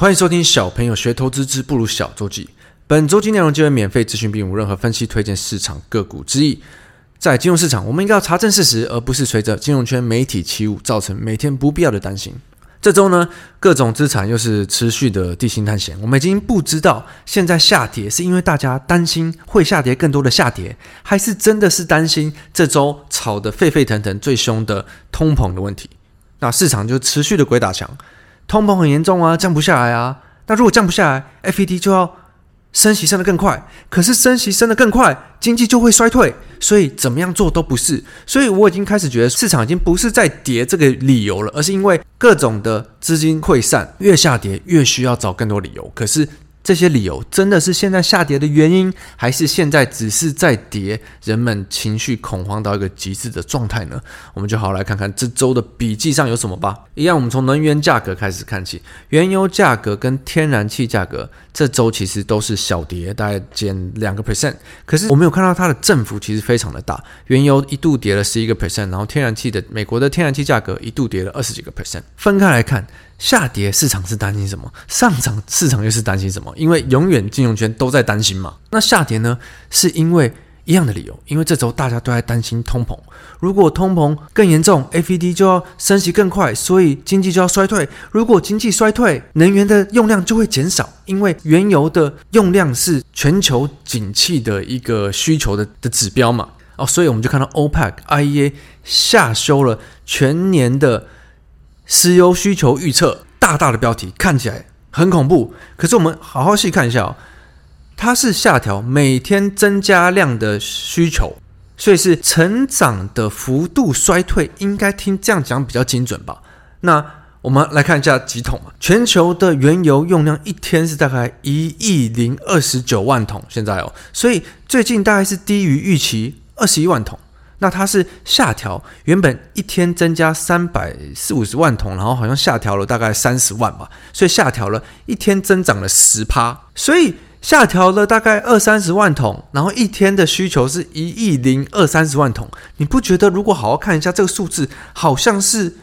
欢迎收听小朋友学投资之不如小周记。本周记内容皆为免费咨询，并无任何分析、推荐市场个股之意。在金融市场，我们应该要查证事实，而不是随着金融圈媒体起舞，造成每天不必要的担心。这周呢，各种资产又是持续的地心探险。我们已经不知道现在下跌是因为大家担心会下跌更多的下跌，还是真的是担心这周炒得沸沸腾腾、最凶的通膨的问题。那市场就持续的鬼打墙。通膨很严重啊，降不下来啊。那如果降不下来，FED 就要升息升得更快。可是升息升得更快，经济就会衰退。所以怎么样做都不是。所以我已经开始觉得市场已经不是在跌这个理由了，而是因为各种的资金溃散，越下跌越需要找更多理由。可是。这些理由真的是现在下跌的原因，还是现在只是在跌，人们情绪恐慌到一个极致的状态呢？我们就好好来看看这周的笔记上有什么吧。一样，我们从能源价格开始看起，原油价格跟天然气价格这周其实都是小跌，大概减两个 percent。可是我们有看到它的振幅其实非常的大，原油一度跌了十一个 percent，然后天然气的美国的天然气价格一度跌了二十几个 percent。分开来看。下跌市场是担心什么？上涨市场又是担心什么？因为永远金融圈都在担心嘛。那下跌呢？是因为一样的理由，因为这周大家都在担心通膨。如果通膨更严重，FED 就要升息更快，所以经济就要衰退。如果经济衰退，能源的用量就会减少，因为原油的用量是全球景气的一个需求的的指标嘛。哦，所以我们就看到 OPEC、IEA 下修了全年的。石油需求预测，大大的标题看起来很恐怖，可是我们好好细看一下哦，它是下调每天增加量的需求，所以是成长的幅度衰退，应该听这样讲比较精准吧？那我们来看一下几桶啊，全球的原油用量一天是大概一亿零二十九万桶，现在哦，所以最近大概是低于预期二十一万桶。那它是下调，原本一天增加三百四五十万桶，然后好像下调了大概三十万吧，所以下调了一天增长了十趴，所以下调了大概二三十万桶，然后一天的需求是一亿零二三十万桶，你不觉得如果好好看一下这个数字，好像是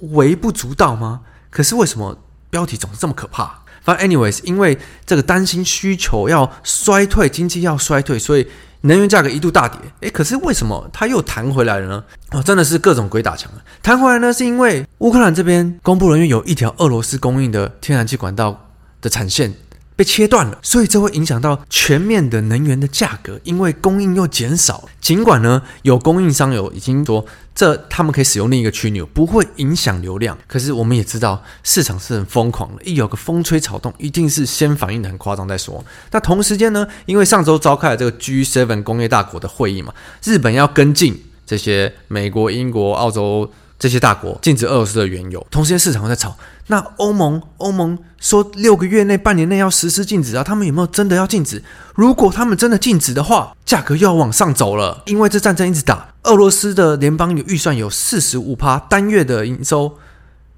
微不足道吗？可是为什么标题总是这么可怕？But anyways，因为这个担心需求要衰退，经济要衰退，所以。能源价格一度大跌，诶，可是为什么它又弹回来了呢？哦，真的是各种鬼打墙了。弹回来呢，是因为乌克兰这边公布人员有一条俄罗斯供应的天然气管道的产线被切断了，所以这会影响到全面的能源的价格，因为供应又减少。尽管呢，有供应商有已经说。这他们可以使用另一个枢纽，不会影响流量。可是我们也知道市场是很疯狂的，一有个风吹草动，一定是先反应的很夸张再说。那同时间呢，因为上周召开了这个 G7 工业大国的会议嘛，日本要跟进这些美国、英国、澳洲。这些大国禁止俄罗斯的原油，同时间市场在吵。那欧盟，欧盟说六个月内、半年内要实施禁止啊，他们有没有真的要禁止？如果他们真的禁止的话，价格又要往上走了。因为这战争一直打，俄罗斯的联邦有预算有四十五趴单月的营收，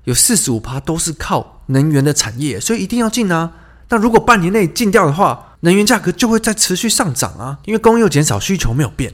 有四十五趴都是靠能源的产业，所以一定要禁啊。那如果半年内禁掉的话，能源价格就会再持续上涨啊，因为供应又减少，需求没有变。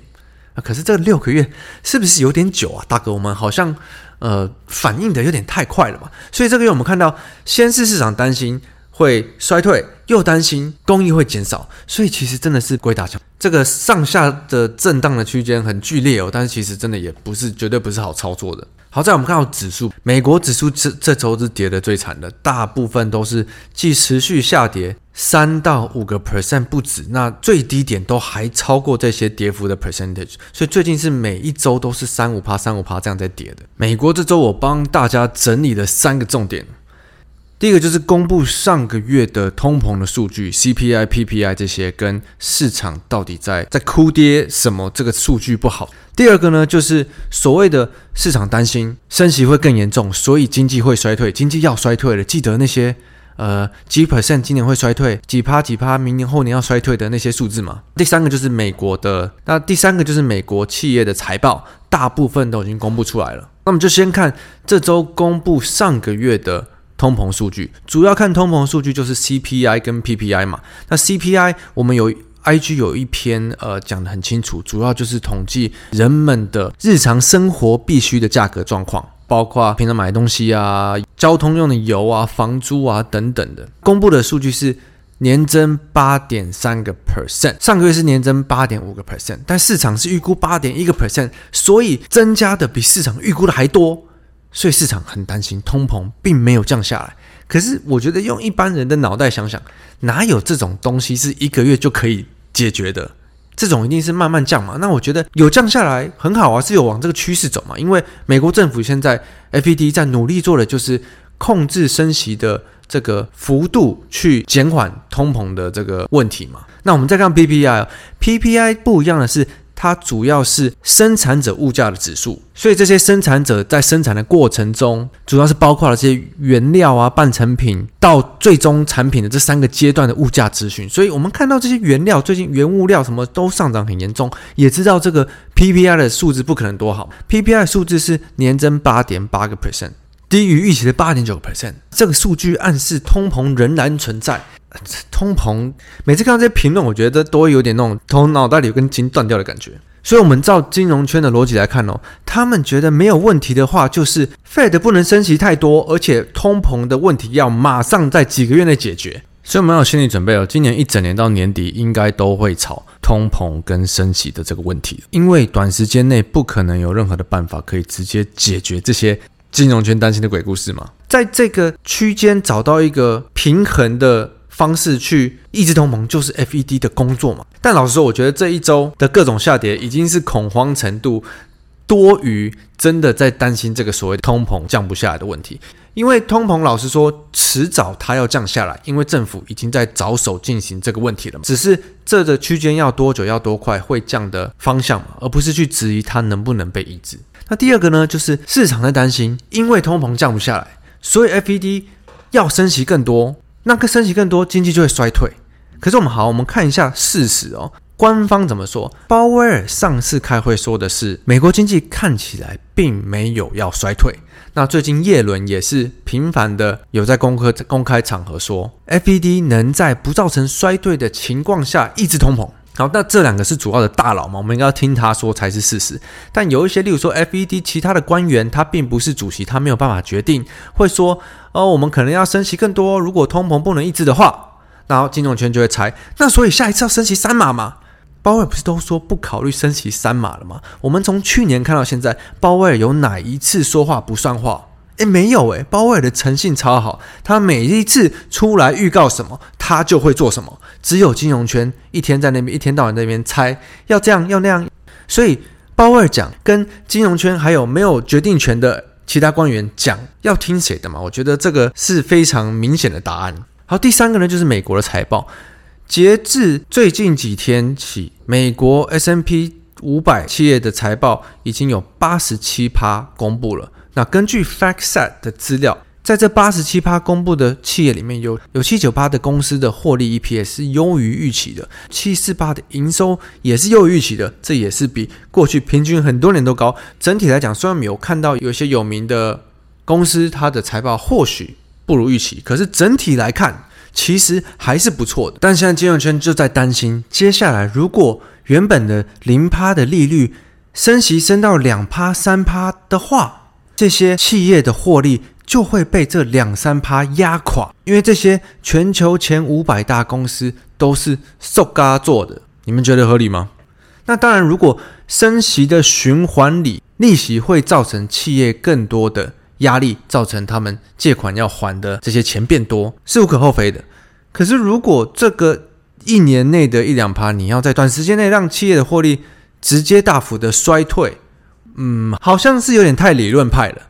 可是这六个月是不是有点久啊，大哥？我们好像呃反应的有点太快了嘛？所以这个月我们看到，先是市场担心会衰退，又担心供应会减少，所以其实真的是鬼打墙。这个上下的震荡的区间很剧烈哦，但是其实真的也不是绝对不是好操作的。好在我们看到指数，美国指数这这周是跌的最惨的，大部分都是既持续下跌三到五个 percent 不止，那最低点都还超过这些跌幅的 percentage，所以最近是每一周都是三五趴三五趴这样在跌的。美国这周我帮大家整理了三个重点。第一个就是公布上个月的通膨的数据，CPI、PPI 这些跟市场到底在在哭爹什么？这个数据不好。第二个呢，就是所谓的市场担心升息会更严重，所以经济会衰退，经济要衰退了。记得那些呃几 percent 今年会衰退，几趴几趴明年后年要衰退的那些数字嘛。第三个就是美国的，那第三个就是美国企业的财报，大部分都已经公布出来了。那我们就先看这周公布上个月的。通膨数据主要看通膨数据就是 CPI 跟 PPI 嘛。那 CPI 我们有 IG 有一篇呃讲得很清楚，主要就是统计人们的日常生活必需的价格状况。包括平常买东西啊、交通用的油啊、房租啊等等的。公布的数据是年增八点三个 percent，上个月是年增八点五个 percent，但市场是预估八点一个 percent，所以增加的比市场预估的还多，所以市场很担心通膨并没有降下来。可是我觉得用一般人的脑袋想想，哪有这种东西是一个月就可以解决的？这种一定是慢慢降嘛。那我觉得有降下来很好啊，是有往这个趋势走嘛。因为美国政府现在 FED 在努力做的就是控制升息的这个幅度，去减缓通膨的这个问题嘛。那我们再看 PPI，PPI 不一样的是。它主要是生产者物价的指数，所以这些生产者在生产的过程中，主要是包括了这些原料啊、半成品到最终产品的这三个阶段的物价资讯。所以我们看到这些原料最近原物料什么都上涨很严重，也知道这个 PPI 的数字不可能多好。PPI 数字是年增八点八个 percent，低于预期的八点九个 percent。这个数据暗示通膨仍然存在。通膨，每次看到这些评论，我觉得都会有点那种头脑袋里有根筋断掉的感觉。所以，我们照金融圈的逻辑来看哦，他们觉得没有问题的话，就是 Fed 不能升息太多，而且通膨的问题要马上在几个月内解决。所以，我们要有心理准备哦，今年一整年到年底，应该都会炒通膨跟升息的这个问题，因为短时间内不可能有任何的办法可以直接解决这些金融圈担心的鬼故事嘛。在这个区间找到一个平衡的。方式去抑制通膨，就是 FED 的工作嘛。但老实说，我觉得这一周的各种下跌已经是恐慌程度多于真的在担心这个所谓通膨降不下来的问题。因为通膨，老实说，迟早它要降下来，因为政府已经在着手进行这个问题了嘛。只是这个区间要多久、要多快会降的方向嘛，而不是去质疑它能不能被抑制。那第二个呢，就是市场在担心，因为通膨降不下来，所以 FED 要升息更多。那个升息更多，经济就会衰退。可是我们好，我们看一下事实哦。官方怎么说？鲍威尔上次开会说的是，美国经济看起来并没有要衰退。那最近叶伦也是频繁的有在公开公开场合说，FED 能在不造成衰退的情况下抑制通膨。好，那这两个是主要的大佬嘛，我们应该要听他说才是事实。但有一些，例如说 FED 其他的官员，他并不是主席，他没有办法决定，会说哦，我们可能要升息更多，如果通膨不能抑制的话，然后金融圈就会猜，那所以下一次要升息三码吗？鲍威尔不是都说不考虑升息三码了吗？我们从去年看到现在，鲍威尔有哪一次说话不算话？诶，没有诶，鲍威尔的诚信超好，他每一次出来预告什么，他就会做什么。只有金融圈一天在那边，一天到晚那边猜要这样要那样，所以鲍威尔讲跟金融圈还有没有决定权的其他官员讲要听谁的嘛？我觉得这个是非常明显的答案。好，第三个呢，就是美国的财报，截至最近几天起，美国 S M P 五百企业的财报已经有八十七趴公布了。那根据 FactSet 的资料，在这八十七趴公布的企业里面有，有七九八的公司的获利 EPS 是优于预期的，七四八的营收也是优于预期的，这也是比过去平均很多年都高。整体来讲，虽然没有看到有些有名的公司它的财报或许不如预期，可是整体来看，其实还是不错的。但现在金融圈就在担心，接下来如果原本的零趴的利率升息升到两趴三趴的话，这些企业的获利就会被这两三趴压垮，因为这些全球前五百大公司都是塑胶做的，你们觉得合理吗？那当然，如果升息的循环里，利息会造成企业更多的压力，造成他们借款要还的这些钱变多，是无可厚非的。可是，如果这个一年内的一两趴，你要在短时间内让企业的获利直接大幅的衰退，嗯，好像是有点太理论派了。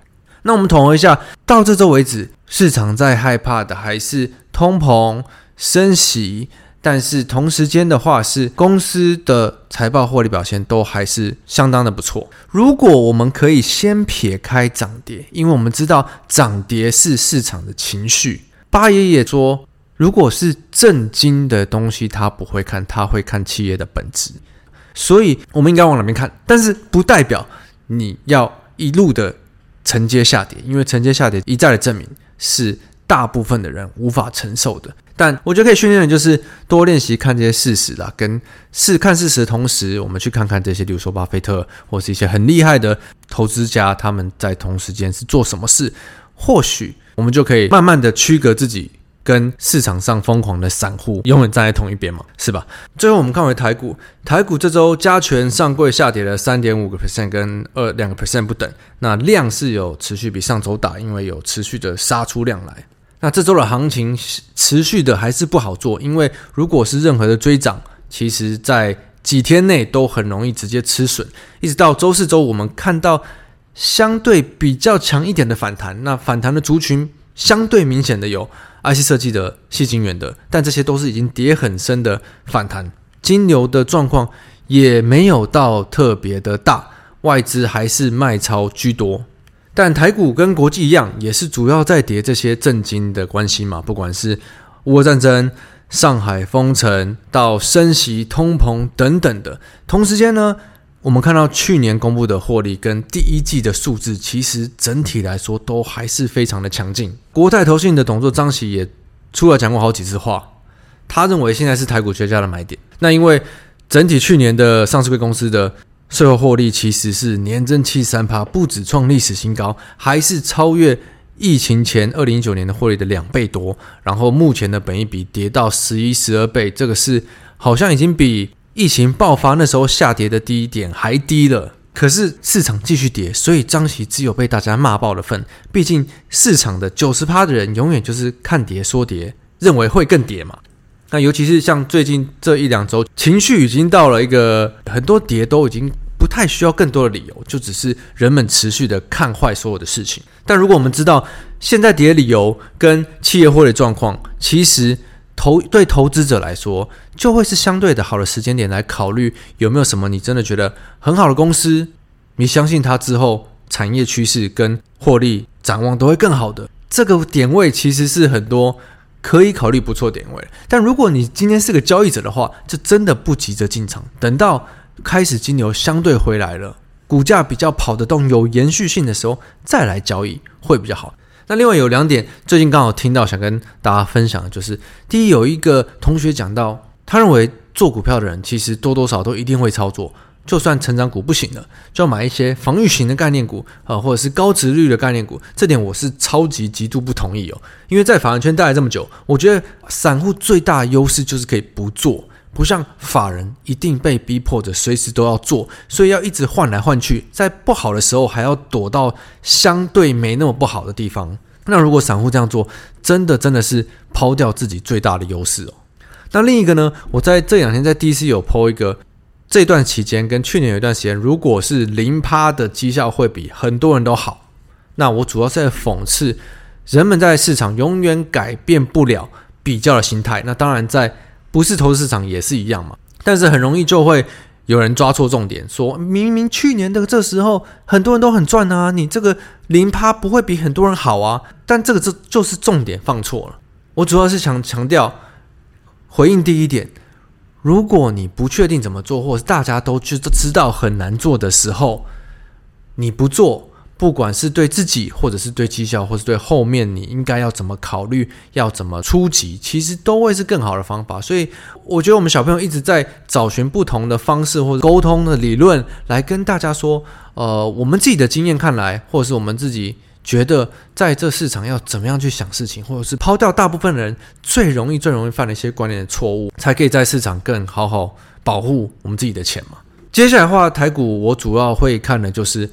那我们统合一下，到这周为止，市场在害怕的还是通膨升息，但是同时间的话，是公司的财报获利表现都还是相当的不错。如果我们可以先撇开涨跌，因为我们知道涨跌是市场的情绪。巴爷爷说，如果是正经的东西，他不会看，他会看企业的本质。所以，我们应该往哪边看？但是不代表。你要一路的承接下跌，因为承接下跌一再的证明是大部分的人无法承受的。但我觉得可以训练的就是多练习看这些事实啦，跟试看事实的同时，我们去看看这些，比如说巴菲特或是一些很厉害的投资家，他们在同时间是做什么事，或许我们就可以慢慢的区隔自己。跟市场上疯狂的散户永远站在同一边嘛，是吧？最后我们看回台股，台股这周加权上柜下跌了三点五个 percent，跟二两个 percent 不等。那量是有持续比上周大，因为有持续的杀出量来。那这周的行情持续的还是不好做，因为如果是任何的追涨，其实在几天内都很容易直接吃损。一直到周四周，我们看到相对比较强一点的反弹，那反弹的族群相对明显的有。IC 设计的、矽晶圆的，但这些都是已经跌很深的反弹，金牛的状况也没有到特别的大，外资还是卖超居多。但台股跟国际一样，也是主要在跌这些政经的关系嘛，不管是乌俄战争、上海封城到升息、通膨等等的，同时间呢。我们看到去年公布的获利跟第一季的数字，其实整体来说都还是非常的强劲。国泰投信的董事张喜也出来讲过好几次话，他认为现在是台股绝佳的买点。那因为整体去年的上市柜公司的税后获利其实是年增七十三趴，不止创历史新高，还是超越疫情前二零一九年的获利的两倍多。然后目前的本益比跌到十一、十二倍，这个是好像已经比。疫情爆发那时候下跌的低点还低了，可是市场继续跌，所以张琦只有被大家骂爆了份。毕竟市场的九十趴的人永远就是看跌说跌，认为会更跌嘛。那尤其是像最近这一两周，情绪已经到了一个很多跌都已经不太需要更多的理由，就只是人们持续的看坏所有的事情。但如果我们知道现在跌的理由跟企业获利状况，其实。投对投资者来说，就会是相对的好的时间点来考虑有没有什么你真的觉得很好的公司，你相信它之后产业趋势跟获利展望都会更好的。这个点位其实是很多可以考虑不错点位。但如果你今天是个交易者的话，就真的不急着进场，等到开始金牛相对回来了，股价比较跑得动、有延续性的时候再来交易会比较好。那另外有两点，最近刚好听到，想跟大家分享就是，第一，有一个同学讲到，他认为做股票的人其实多多少少都一定会操作，就算成长股不行了，就要买一些防御型的概念股啊，或者是高值率的概念股。这点我是超级极度不同意哦，因为在法人圈待了这么久，我觉得散户最大优势就是可以不做。不像法人一定被逼迫着随时都要做，所以要一直换来换去，在不好的时候还要躲到相对没那么不好的地方。那如果散户这样做，真的真的是抛掉自己最大的优势哦。那另一个呢？我在这两天在 DC 有抛一个，这段期间跟去年有一段时间，如果是零趴的绩效会比很多人都好。那我主要是在讽刺人们在市场永远改变不了比较的心态。那当然在。不是投资市场也是一样嘛，但是很容易就会有人抓错重点，说明明去年的这时候很多人都很赚啊，你这个零趴不会比很多人好啊，但这个这就是重点放错了。我主要是想强调，回应第一点，如果你不确定怎么做，或是大家都知知道很难做的时候，你不做。不管是对自己，或者是对绩效，或是对后面你应该要怎么考虑，要怎么出击，其实都会是更好的方法。所以，我觉得我们小朋友一直在找寻不同的方式或者沟通的理论，来跟大家说，呃，我们自己的经验看来，或者是我们自己觉得，在这市场要怎么样去想事情，或者是抛掉大部分人最容易、最容易犯的一些观念的错误，才可以在市场更好好保护我们自己的钱嘛。接下来的话，台股我主要会看的就是。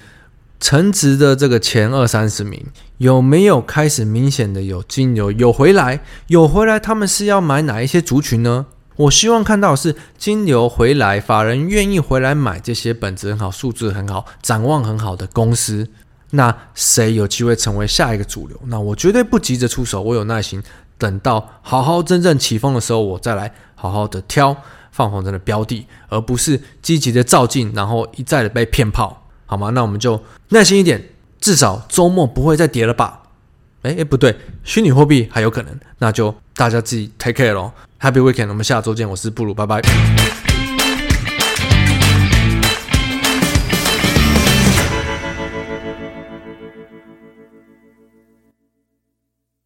成值的这个前二三十名有没有开始明显的有金流有回来？有回来，他们是要买哪一些族群呢？我希望看到是金流回来，法人愿意回来买这些本质很好、数字很好、展望很好的公司。那谁有机会成为下一个主流？那我绝对不急着出手，我有耐心，等到好好真正起风的时候，我再来好好的挑放风筝的标的，而不是积极的照进，然后一再的被骗炮。好吗？那我们就耐心一点，至少周末不会再跌了吧？哎哎，不对，虚拟货币还有可能，那就大家自己 take care 咯。Happy weekend，我们下周见，我是布鲁，拜拜。